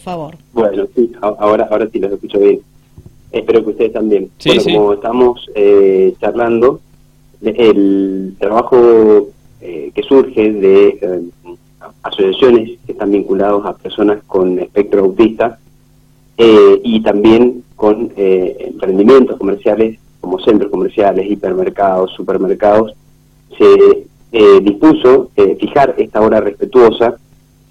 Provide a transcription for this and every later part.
favor. Bueno, sí, ahora, ahora sí los escucho bien. Espero que ustedes también. bueno, como estamos eh, charlando, el trabajo eh, que surge de eh, asociaciones que están vinculados a personas con espectro autista y también con emprendimientos comerciales como centros comerciales, hipermercados, supermercados, se dispuso fijar esta hora respetuosa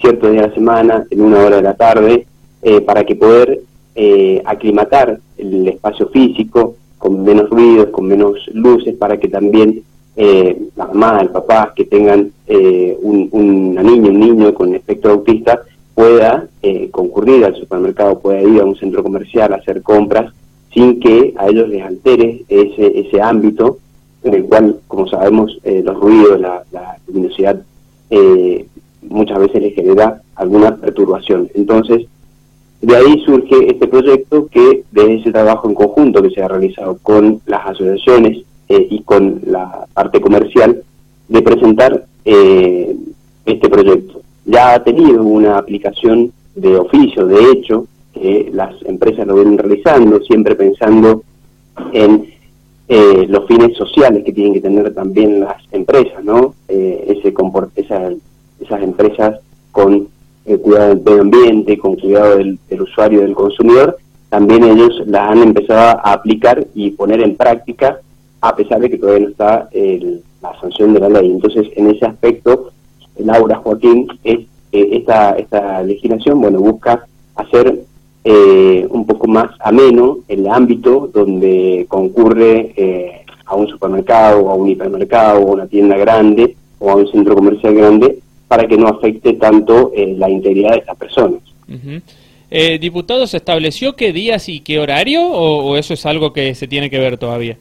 cierto día de la semana, en una hora de la tarde, eh, para que poder eh, aclimatar el espacio físico con menos ruidos, con menos luces, para que también eh, la mamá, el papá que tengan un, una niña, un niño con espectro autista, pueda concurrir al supermercado, pueda ir a un centro comercial a hacer compras sin que a ellos les altere ese, ese ámbito en el cual, como sabemos, los ruidos, la, la luminosidad eh, muchas veces le genera alguna perturbación. Entonces, de ahí surge este proyecto que desde ese trabajo en conjunto que se ha realizado con las asociaciones eh, y con la parte comercial, de presentar eh, este proyecto. Ya ha tenido una aplicación de oficio, de hecho, que las empresas lo vienen realizando, siempre pensando en eh, los fines sociales que tienen que tener también las empresas, ¿no? ese esa esas empresas con eh, cuidado del medio ambiente, con cuidado del, usuario, del consumidor, también ellos las han empezado a aplicar y poner en práctica, a pesar de que todavía no está la sanción de la ley. Entonces, en ese aspecto, Laura Joaquín, es, eh, esta, esta legislación, bueno, busca hacer eh, un poco más ameno el ámbito donde concurre a un supermercado, a un hipermercado, a una tienda grande, o a un centro comercial grande, para que no afecte tanto eh, la integridad de estas personas. eh, diputado, ¿se estableció qué días y qué horario o, eso es algo que se tiene que ver todavía?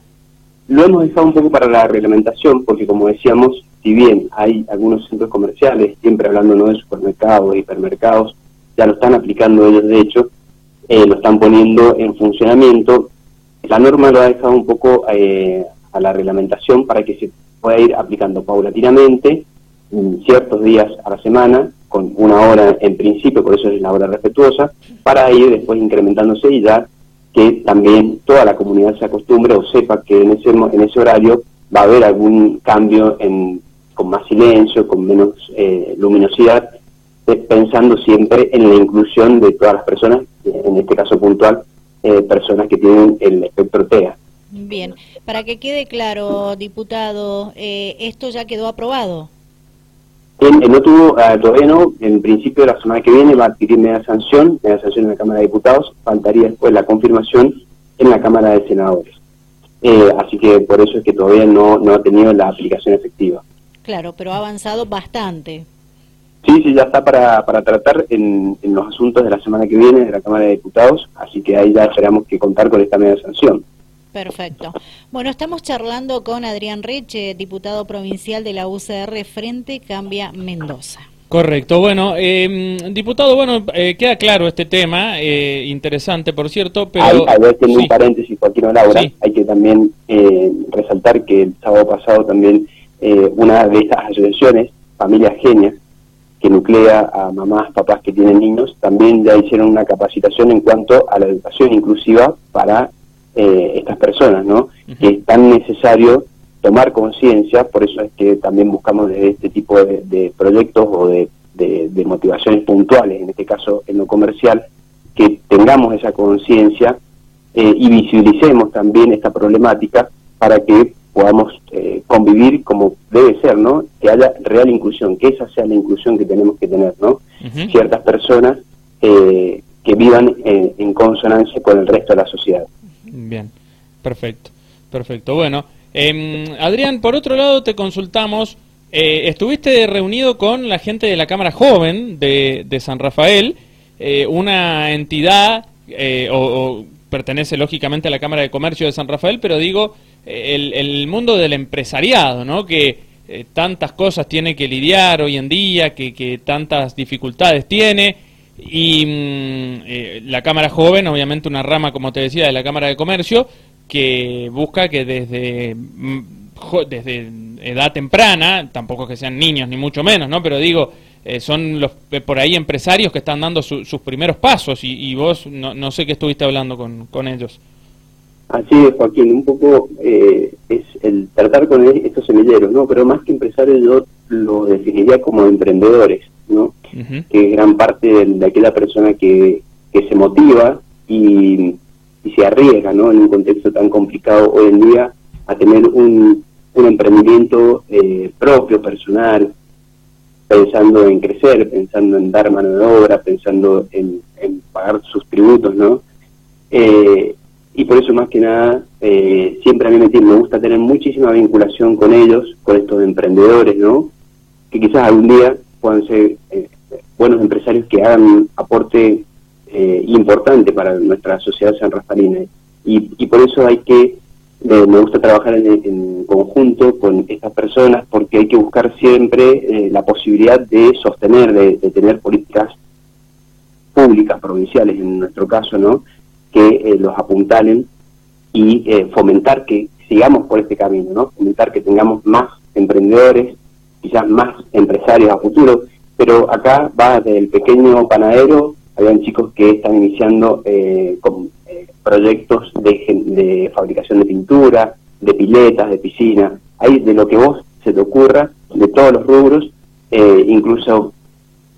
Lo hemos dejado un poco para la reglamentación porque, como decíamos, si bien hay algunos centros comerciales, siempre hablando no de supermercados, de hipermercados, ya lo están aplicando ellos, de hecho, eh, lo están poniendo en funcionamiento. La norma lo ha dejado un poco eh, a la reglamentación para que se pueda ir aplicando paulatinamente ciertos días a la semana, con una hora en principio, por eso es la hora respetuosa, para ir después incrementándose y ya que también toda la comunidad se acostumbre o sepa que en ese, en ese horario va a haber algún cambio en, con más silencio, con menos eh, luminosidad, eh, pensando siempre en la inclusión de todas las personas, en este caso puntual, eh, personas que tienen el espectro TEA. Bien, para que quede claro, diputado, ¿esto ya quedó aprobado? No tuvo, eh, todavía no, en principio de la semana que viene va a adquirir media sanción, media sanción en la Cámara de Diputados, faltaría después la confirmación en la Cámara de Senadores. Eh, así que por eso es que todavía no, no ha tenido la aplicación efectiva. Claro, pero ha avanzado bastante. Sí, sí, ya está para, para tratar en, en los asuntos de la semana que viene de la Cámara de Diputados, así que ahí ya esperamos que contar con esta media sanción. Perfecto. Bueno, estamos charlando con Adrián Reche, diputado provincial de la UCR Frente Cambia Mendoza. Correcto, bueno, eh, diputado, bueno, eh, queda claro este tema, eh, interesante por cierto, pero... Hay, hay un paréntesis, Joaquín Laura, hay que también eh, resaltar que el sábado pasado también una de estas asociaciones, Familias Genias, que nuclea a mamás, papás que tienen niños, también ya hicieron una capacitación en cuanto a la educación inclusiva para eh, estas personas, ¿no? Que es tan necesario tomar conciencia, por eso es que también buscamos desde este tipo de, proyectos o de, motivaciones puntuales, en este caso en lo comercial, que tengamos esa conciencia eh, y visibilicemos también esta problemática para que podamos eh, convivir como debe ser, ¿no? Que haya real inclusión, que esa sea la inclusión que tenemos que tener, ¿no? Ciertas personas que vivan en consonancia con el resto de la sociedad. Bien, perfecto, perfecto. Bueno, eh, Adrián, por otro lado te consultamos, eh, estuviste reunido con la gente de la Cámara Joven de, de San Rafael, eh, una entidad, eh, o, pertenece lógicamente a la Cámara de Comercio de San Rafael, pero digo, el, el mundo del empresariado, ¿no? Que tantas cosas tiene que lidiar hoy en día, que, que tantas dificultades tiene y mm, eh, la Cámara Joven, obviamente una rama, como te decía, de la Cámara de Comercio, que busca que desde, mm, desde edad temprana, tampoco que sean niños ni mucho menos, ¿no? Pero digo, eh, son los por ahí empresarios que están dando sus primeros pasos y, vos no, no, sé qué estuviste hablando con, con ellos. Así es, Joaquín, un poco es el tratar con estos semilleros, ¿no? Pero más que empresarios yo lo definiría como emprendedores, ¿no? Que gran parte de, aquella persona que, que se motiva y, y, se arriesga, ¿no? En un contexto tan complicado hoy en día a tener un, un emprendimiento eh, propio, personal, pensando en crecer, pensando en dar mano de obra, pensando en, pagar sus tributos, ¿no? Eh, y por eso más que nada, eh, siempre a mí me, me gusta tener muchísima vinculación con ellos, con estos emprendedores, ¿no? Que quizás algún día puedan ser buenos empresarios que hagan aporte importante para nuestra sociedad sanrafalina. Y, y por eso hay que me gusta trabajar en, conjunto con estas personas porque hay que buscar siempre eh, la posibilidad de sostener, de, tener políticas públicas, provinciales en nuestro caso, ¿no? que eh, los apuntalen y eh, fomentar que sigamos por este camino, ¿no? fomentar que tengamos más emprendedores, quizás más empresarios a futuro, pero acá va del pequeño panadero, habían chicos que están iniciando con proyectos de, fabricación de pintura, de piletas, de piscina, hay de lo que vos se te ocurra, de todos los rubros, eh, incluso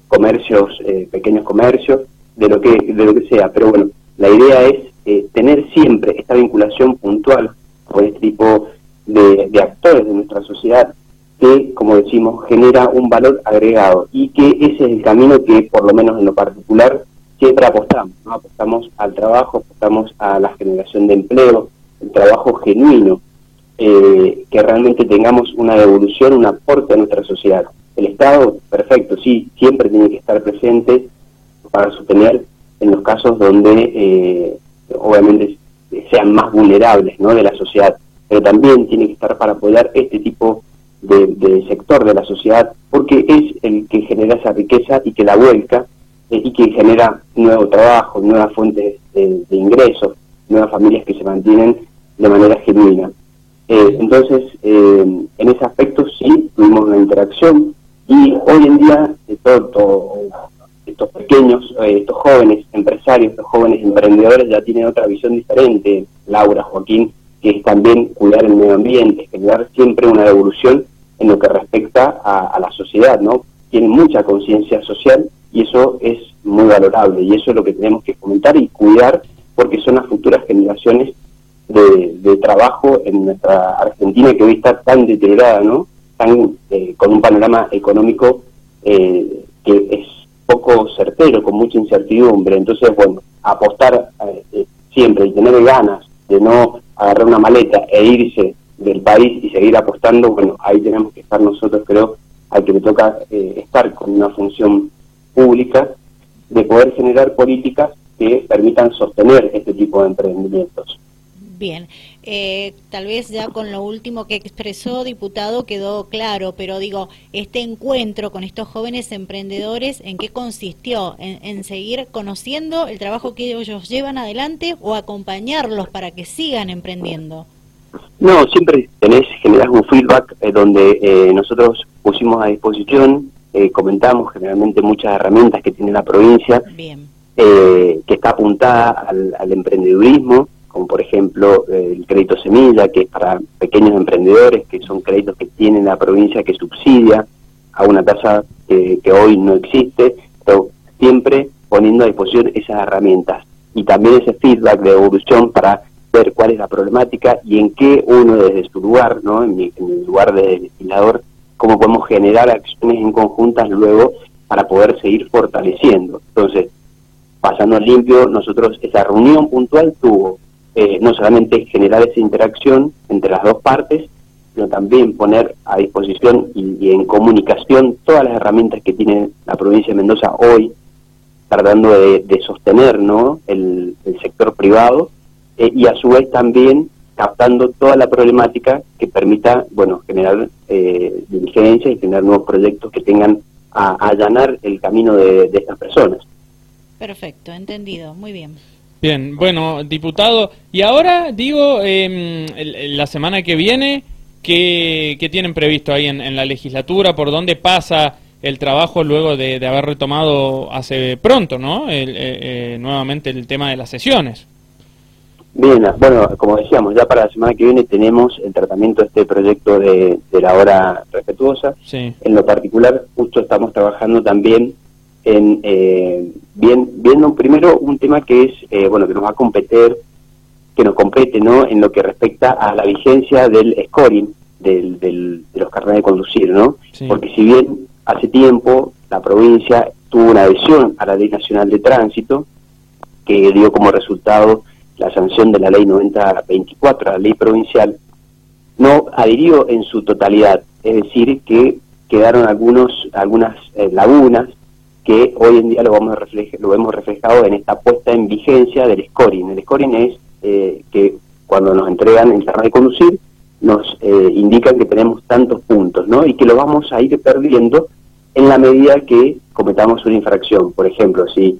comercios, eh, pequeños comercios, de lo que de lo que sea. Pero bueno, la idea es eh, tener siempre esta vinculación puntual con este tipo de, de actores de nuestra sociedad que, como decimos, genera un valor agregado y que ese es el camino que, por lo menos en lo particular, siempre apostamos, ¿no? apostamos al trabajo, apostamos a la generación de empleo, el trabajo genuino, eh, que realmente tengamos una devolución, un aporte a nuestra sociedad. El Estado, perfecto, sí, siempre tiene que estar presente para sostener en los casos donde eh, obviamente sean más vulnerables ¿no? de la sociedad, pero también tiene que estar para apoyar este tipo de, de sector de la sociedad, porque es el que genera esa riqueza y que la vuelca eh, y que genera nuevo trabajo, nuevas fuentes de, ingresos, nuevas familias que se mantienen de manera genuina. Eh, entonces, eh, en ese aspecto sí tuvimos una interacción y hoy en día todo, estos pequeños, estos jóvenes empresarios, estos jóvenes emprendedores ya tienen otra visión diferente, Laura, Joaquín, que es también cuidar el medio ambiente, generar siempre una devolución en lo que respecta a, a la sociedad, ¿no? Tienen mucha conciencia social y eso es muy valorable y eso es lo que tenemos que fomentar y cuidar porque son las futuras generaciones de, trabajo en nuestra Argentina que hoy está tan deteriorada, ¿no? Tan, eh, con un panorama económico eh, que es poco certero, con mucha incertidumbre. Entonces, bueno, apostar eh, siempre y tener ganas de no agarrar una maleta e irse del país y seguir apostando, bueno, ahí tenemos que estar nosotros, creo, al que le toca estar con una función pública de poder generar políticas que permitan sostener este tipo de emprendimientos. Bien, eh, tal vez ya con lo último que expresó, diputado, quedó claro, pero digo, este encuentro con estos jóvenes emprendedores, ¿en qué consistió? ¿En, seguir conociendo el trabajo que ellos llevan adelante o acompañarlos para que sigan emprendiendo? No, siempre tenés, generás un feedback eh, donde eh, nosotros pusimos a disposición eh, comentamos generalmente muchas herramientas que tiene la provincia, eh, que está apuntada al, emprendedurismo, como por ejemplo eh, el crédito semilla, que es para pequeños emprendedores, que son créditos que tiene la provincia que subsidia a una tasa que hoy no existe, pero siempre poniendo a disposición esas herramientas. Y también ese feedback de evolución para ver cuál es la problemática y en qué uno desde su lugar, ¿no? en, mi, en el lugar de legislador, cómo podemos generar acciones en conjuntas luego para poder seguir fortaleciendo. Entonces, pasando limpio, nosotros esa reunión puntual tuvo eh, no solamente generar esa interacción entre las dos partes, sino también poner a disposición y, en comunicación todas las herramientas que tiene la provincia de Mendoza hoy, tratando de, sostener ¿no? el, sector privado eh, y a su vez también captando toda la problemática que permita, bueno, generar eh, diligencia y tener nuevos proyectos que tengan a, allanar el camino de, estas personas. Perfecto, entendido, muy bien. Bien, bueno, diputado, y ahora digo, em, la semana que viene, ¿qué, tienen previsto ahí en, la legislatura? ¿Por dónde pasa el trabajo luego de, haber retomado hace pronto, ¿no? El, eh, nuevamente el tema de las sesiones. Bien, bueno, como decíamos, ya para la semana que viene tenemos el tratamiento de este proyecto de, la hora respetuosa. En lo particular, justo estamos trabajando también en eh, bien, viendo primero un tema que es, eh, bueno, que nos va a competir, que nos compete, ¿no? En lo que respecta a la vigencia del scoring del, del, de los carnet de conducir, ¿no? Porque si bien hace tiempo la provincia tuvo una adhesión a la Ley Nacional de Tránsito, que dio como resultado la sanción de la ley 9024, la ley provincial, no adhirió en su totalidad, es decir, que quedaron algunos algunas eh, lagunas que hoy en día lo, vamos a lo hemos reflejado en esta puesta en vigencia del scoring. El scoring es eh, que cuando nos entregan el carnet de conducir, nos eh, indican que tenemos tantos puntos, ¿no? Y que lo vamos a ir perdiendo en la medida que cometamos una infracción. Por ejemplo, si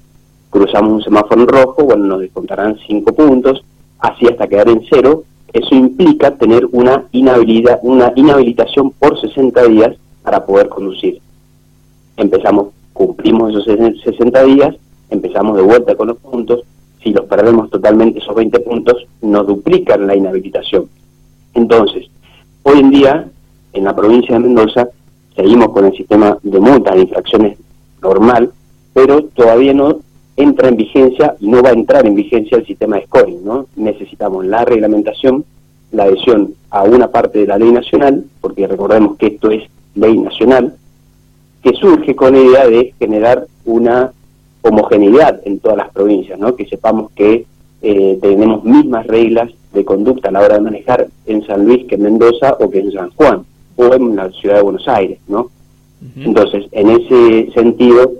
cruzamos un semáforo en rojo, bueno, nos descontarán cinco puntos, así hasta quedar en cero. Eso implica tener una, inhabilidad, una inhabilitación por 60 días para poder conducir. Empezamos, cumplimos esos 60 días, empezamos de vuelta con los puntos. Si los perdemos totalmente esos 20 puntos, nos duplican la inhabilitación. Entonces, hoy en día, en la provincia de Mendoza, seguimos con el sistema de multas de infracciones normal, pero todavía no entra en vigencia y no va a entrar en vigencia el sistema de scoring, ¿no? Necesitamos la reglamentación, la adhesión a una parte de la ley nacional, porque recordemos que esto es ley nacional, que surge con la idea de generar una homogeneidad en todas las provincias, ¿no? Que sepamos que eh, tenemos mismas reglas de conducta a la hora de manejar en San Luis que en Mendoza o que en San Juan o en la ciudad de Buenos Aires, ¿no? Entonces, en ese sentido,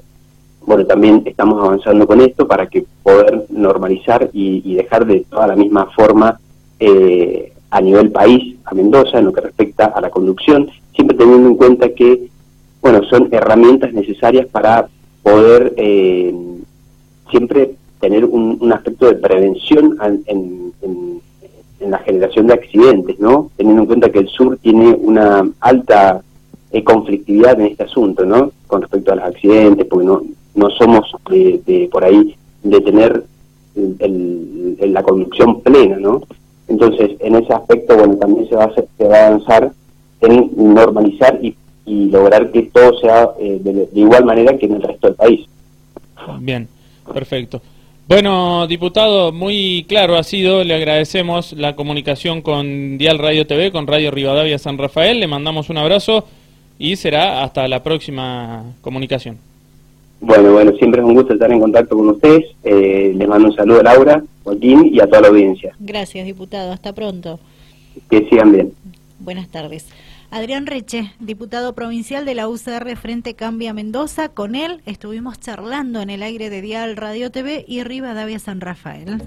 bueno, también estamos avanzando con esto para que poder normalizar y, dejar de toda la misma forma eh, a nivel país a Mendoza en lo que respecta a la conducción, siempre teniendo en cuenta que, bueno, son herramientas necesarias para poder eh, siempre tener un, aspecto de prevención en, en, la generación de accidentes, ¿no? Teniendo en cuenta que el sur tiene una alta eh, conflictividad en este asunto, ¿no? Con respecto a los accidentes, porque no, no somos de, por ahí de tener el, la conducción plena, ¿no? Entonces, en ese aspecto, bueno, también se va a, se va a avanzar en normalizar y, lograr que todo sea eh, de, igual manera que en el resto del país. Bien, perfecto. Bueno, diputado, muy claro ha sido, le agradecemos la comunicación con Dial Radio TV, con Radio Rivadavia San Rafael, le mandamos un abrazo y será hasta la próxima comunicación. Bueno, bueno, siempre es un gusto estar en contacto con ustedes. Eh, les mando un saludo a Laura, Joaquín y a toda la audiencia. Gracias, diputado. Hasta pronto. Que sigan bien. Buenas tardes. Adrián Reche, diputado provincial de la UCR Frente Cambia Mendoza. Con él estuvimos charlando en el aire de Dial Radio TV y Rivadavia San Rafael.